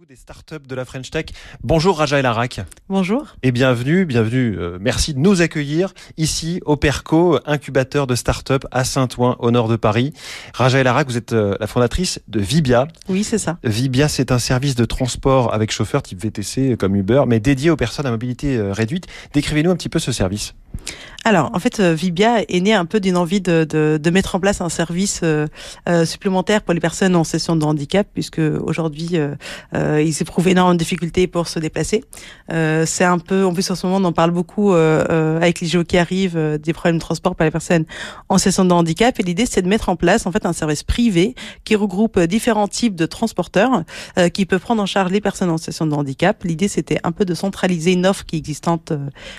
vous des startups de la French Tech. Bonjour Raja El Arak. Bonjour. Et bienvenue, bienvenue. euh, merci de nous accueillir ici au Perco, incubateur de startups à Saint-Ouen, au nord de Paris. Raja El Arak, vous êtes euh, la fondatrice de Vibia. Oui, c'est ça. Vibia, c'est un service de transport avec chauffeur type VTC comme Uber, mais dédié aux personnes à mobilité euh, réduite. Décrivez-nous un petit peu ce service. Alors, en fait, euh, Vibia est né un peu d'une envie de, mettre en place un service euh, euh, supplémentaire pour les personnes en situation de handicap, puisque aujourd'hui, euh, ils éprouvent énormément de difficultés pour se déplacer. C'est un peu, en plus en ce moment, on en parle beaucoup avec les JO qui arrivent, des problèmes de transport pour les personnes en situation de handicap. Et l'idée, c'est de mettre en place en fait un service privé qui regroupe différents types de transporteurs qui peuvent prendre en charge les personnes en situation de handicap. L'idée, c'était un peu de centraliser une offre qui est existante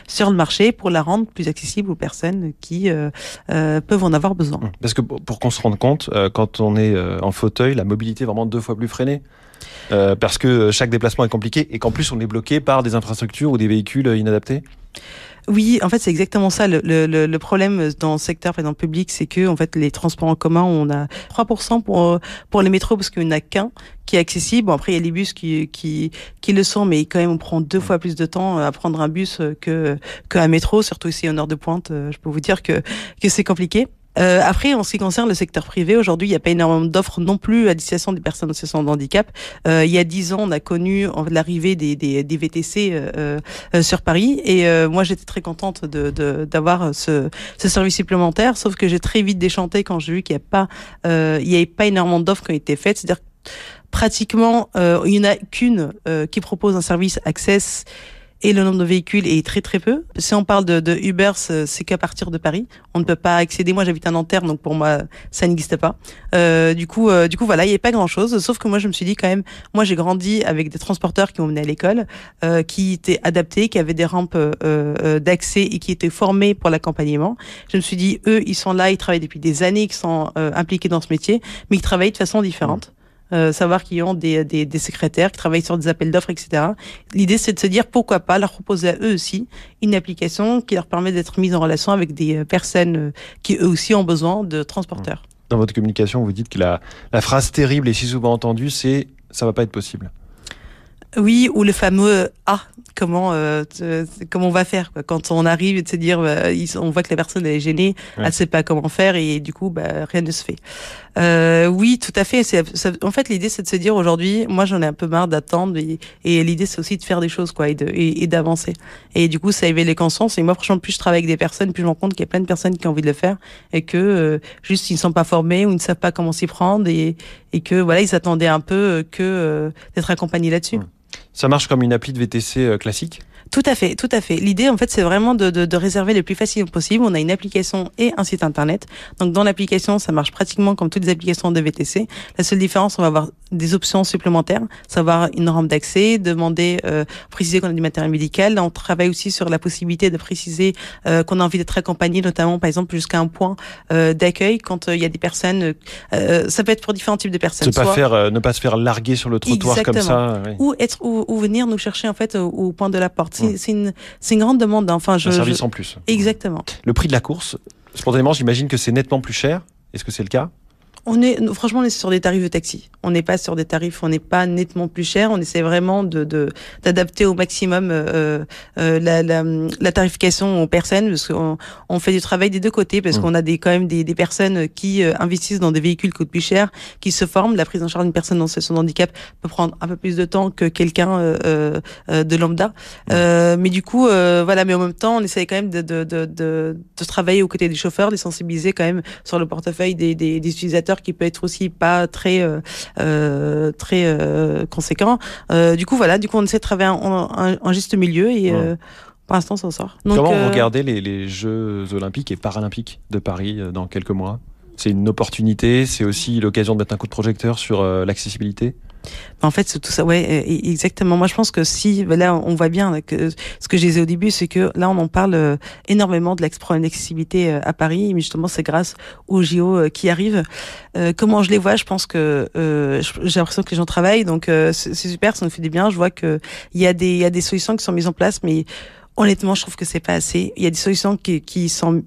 sur le marché pour la rendre plus accessible aux personnes qui euh, euh, peuvent en avoir besoin. Parce que pour qu'on se rende compte, euh, quand on est en fauteuil, la mobilité est vraiment deux fois plus freinée. Parce que chaque déplacement est compliqué et qu'en plus on est bloqué par des infrastructures ou des véhicules inadaptés. Oui, en fait, c'est exactement ça. Le, le, le problème dans le secteur, par exemple, public, c'est que en fait, les transports en commun, on a 3% pour pour les métros parce qu'il n'y en a qu'un qui est accessible. Bon, après, il y a les bus qui qui qui le sont, mais quand même, on prend deux fois plus de temps à prendre un bus que qu'un métro, surtout ici au nord de Pointe. Je peux vous dire que que c'est compliqué. Euh, après, en ce qui concerne le secteur privé, aujourd'hui, il n'y a pas énormément d'offres non plus à destination des personnes en situation de handicap. Euh, il y a dix ans, on a connu l'arrivée des, des, des, VTC euh, euh, sur Paris, et euh, moi, j'étais très contente d'avoir ce, ce, service supplémentaire. Sauf que j'ai très vite déchanté quand j'ai vu qu'il n'y a pas, euh, il y avait pas énormément d'offres qui ont été faites. C'est-à-dire pratiquement, euh, il n'y en a qu'une qui propose un service Access et le nombre de véhicules est très très peu. Si on parle de, Uber, c'est qu'à partir de Paris. On ne peut pas accéder. Moi, j'habite à Nanterre, donc pour moi, ça n'existe pas. Euh, du coup, euh, du coup, voilà, il n'y a pas grand chose. Sauf que moi, je me suis dit quand même, moi, j'ai grandi avec des transporteurs qui m'ont mené à l'école, euh, qui étaient adaptés, qui avaient des rampes euh, d'accès et qui étaient formés pour l'accompagnement. Je me suis dit, eux, ils sont là, ils travaillent depuis des années, qui sont euh, impliqués dans ce métier, mais ils travaillent de façon différente. Euh, savoir qu'ils ont des, des, des, secrétaires qui travaillent sur des appels d'offres, etc. L'idée, c'est de se dire pourquoi pas leur proposer à eux aussi une application qui leur permet d'être mise en relation avec des personnes qui eux aussi ont besoin de transporteurs. Dans votre communication, vous dites que la, la phrase terrible et si souvent entendue, c'est ça va pas être possible. Oui, ou le fameux ah comment euh, comment on va faire quoi. quand on arrive et de se dire bah, on voit que la personne elle est gênée, ouais. elle sait pas comment faire et du coup bah, rien ne se fait. Euh, oui, tout à fait. C'est, en fait, l'idée c'est de se dire aujourd'hui, moi j'en ai un peu marre d'attendre et, et l'idée c'est aussi de faire des choses quoi et, de, et, et d'avancer. Et du coup ça éveille les consciences. Et moi franchement plus je travaille avec des personnes, plus je me rends compte qu'il y a plein de personnes qui ont envie de le faire et que euh, juste ils ne sont pas formés ou ils ne savent pas comment s'y prendre et, et que voilà ils attendaient un peu que euh, d'être accompagnés là-dessus. Ça marche comme une appli de VTC classique tout à fait, tout à fait. L'idée, en fait, c'est vraiment de, de, de, réserver le plus facilement possible. On a une application et un site internet. Donc, dans l'application, ça marche pratiquement comme toutes les applications de VTC. La seule différence, on va avoir des options supplémentaires, savoir une rampe d'accès, demander, euh, préciser qu'on a du matériel médical. Là, on travaille aussi sur la possibilité de préciser euh, qu'on a envie d'être accompagné, notamment, par exemple, jusqu'à un point euh, d'accueil quand il y a des personnes. ça peut être pour différents types de personnes. Ne pas Soit... faire, ne pas se faire larguer sur le trottoir Exactement. comme ça. Oui. Ou être, ou, ou, venir nous chercher en fait au, au point de la porte c'est une, une, grande demande. Enfin, je, un service je... en plus. Exactement. Le prix de la course, spontanément, j'imagine que c'est nettement plus cher. Est-ce que c'est le cas? On est, franchement, on est sur des tarifs de taxi. On n'est pas sur des tarifs, on n'est pas nettement plus cher. On essaie vraiment de, d'adapter au maximum euh, euh, la, la, la, tarification aux personnes, parce qu'on on fait du travail des deux côtés, parce mmh. qu'on a des, quand même des, des personnes qui euh, investissent dans des véhicules qui coûtent plus cher, qui se forment. La prise en charge d'une personne en situation de handicap peut prendre un peu plus de temps que quelqu'un euh, de lambda. Mmh. mais du coup, voilà. Mais en même temps, on essaie quand même de, de, de, de, de travailler aux côtés des chauffeurs, de les sensibiliser quand même sur le portefeuille des, des, des utilisateurs qui peut être aussi pas très euh, très euh, conséquent. Euh, du coup voilà, du coup on essaie de travailler en juste milieu et ouais. pour l'instant ça sort. Donc, Comment vous regardez les, les, Jeux olympiques et paralympiques de Paris dans quelques mois? C'est une opportunité, c'est aussi l'occasion de mettre un coup de projecteur sur l'accessibilité? En fait, c'est tout ça, ouais, exactement. Moi, je pense que si, là, on voit bien que ce que je disais au début, c'est que là, on en parle euh, énormément de problème d'accessibilité à Paris, mais justement, c'est grâce aux JO euh, qui arrivent. Euh, comment je les vois Je pense que euh, j'ai l'impression que les gens travaillent, donc euh, c'est super, ça nous fait du bien. Je vois que il y a des, il y a des solutions qui sont mises en place, mais honnêtement, je trouve que c'est pas assez. Il y a des solutions qui, qui sont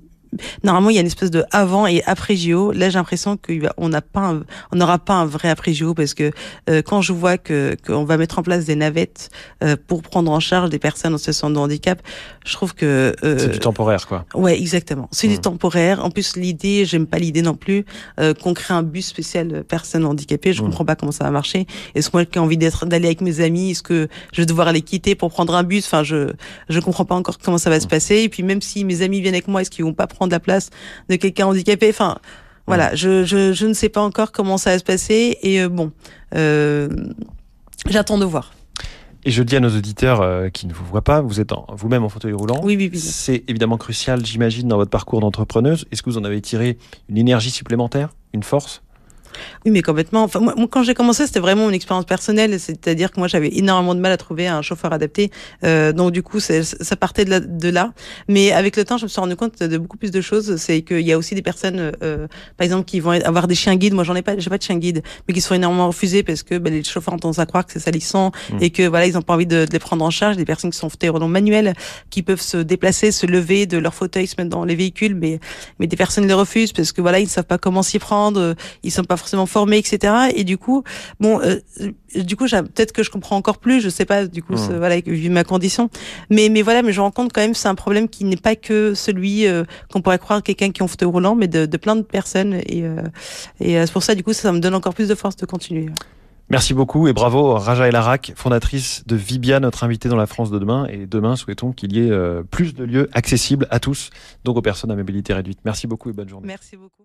normalement il y a une espèce de avant et après JO. Là j'ai l'impression qu'on n'a pas, un, on n'aura pas un vrai après JO parce que euh, quand je vois que qu'on va mettre en place des navettes euh, pour prendre en charge des personnes en situation de handicap, je trouve que euh, c'est du temporaire quoi. Ouais exactement, c'est du mmh. temporaire. En plus l'idée, j'aime pas l'idée non plus qu'on crée un bus spécial personnes handicapées. Je mmh. comprends pas comment ça va marcher. Est-ce que moi qui ai envie d'être d'aller avec mes amis, est-ce que je vais devoir les quitter pour prendre un bus? Enfin je je comprends pas encore comment ça va se mmh. passer. Et puis même si mes amis viennent avec moi, est-ce qu'ils vont pas prendre la place de quelqu'un handicapé Enfin voilà, je, je, je, ne sais pas encore comment ça va se passer et euh, bon, euh, j'attends de voir. Et je dis à nos auditeurs euh, qui ne vous voient pas, vous êtes vous-même en fauteuil roulant. Oui, oui, oui. C'est évidemment crucial, j'imagine, dans votre parcours d'entrepreneuse. Est-ce que vous en avez tiré une énergie supplémentaire, une force? Oui, mais complètement. Enfin, moi, quand j'ai commencé, c'était vraiment une expérience personnelle. C'est-à-dire que moi, j'avais énormément de mal à trouver un chauffeur adapté. Euh, donc, du coup, ça partait de, de, là. Mais avec le temps, je me suis rendu compte de beaucoup plus de choses. C'est qu'il y a aussi des personnes, euh, par exemple, qui vont avoir des chiens guides. Moi, j'en ai pas, j'ai pas de chien guide, mais qui sont énormément refusés parce que ben, les chauffeurs ont tendance à croire que c'est salissant mmh. et que voilà, ils ont pas envie de, de, les prendre en charge. Des personnes qui sont fauteuils manuels, qui peuvent se déplacer, se lever de leur fauteuil, se mettre dans les véhicules, mais mais des personnes les refusent parce que voilà, ils ne savent pas comment s'y prendre, ils sont pas forcément formés, etc. Et du coup, bon, euh, du coup, peut-être que je comprends encore plus, je sais pas, du coup, mmh. voilà, vu ma condition. Mais, mais voilà, mais je me rends compte quand même, c'est un problème qui n'est pas que celui euh, qu'on pourrait croire quelqu'un qui est en fauteuil roulant, mais de, de plein de personnes. Et, euh, et c'est pour ça, du coup, ça me donne encore plus de force de continuer. Merci beaucoup et bravo Raja Elarak, fondatrice de Vibia, notre invitée dans la France de demain. Et demain, souhaitons qu'il y ait plus de lieux accessibles à tous, donc aux personnes à mobilité réduite. Merci beaucoup et bonne journée. Merci beaucoup.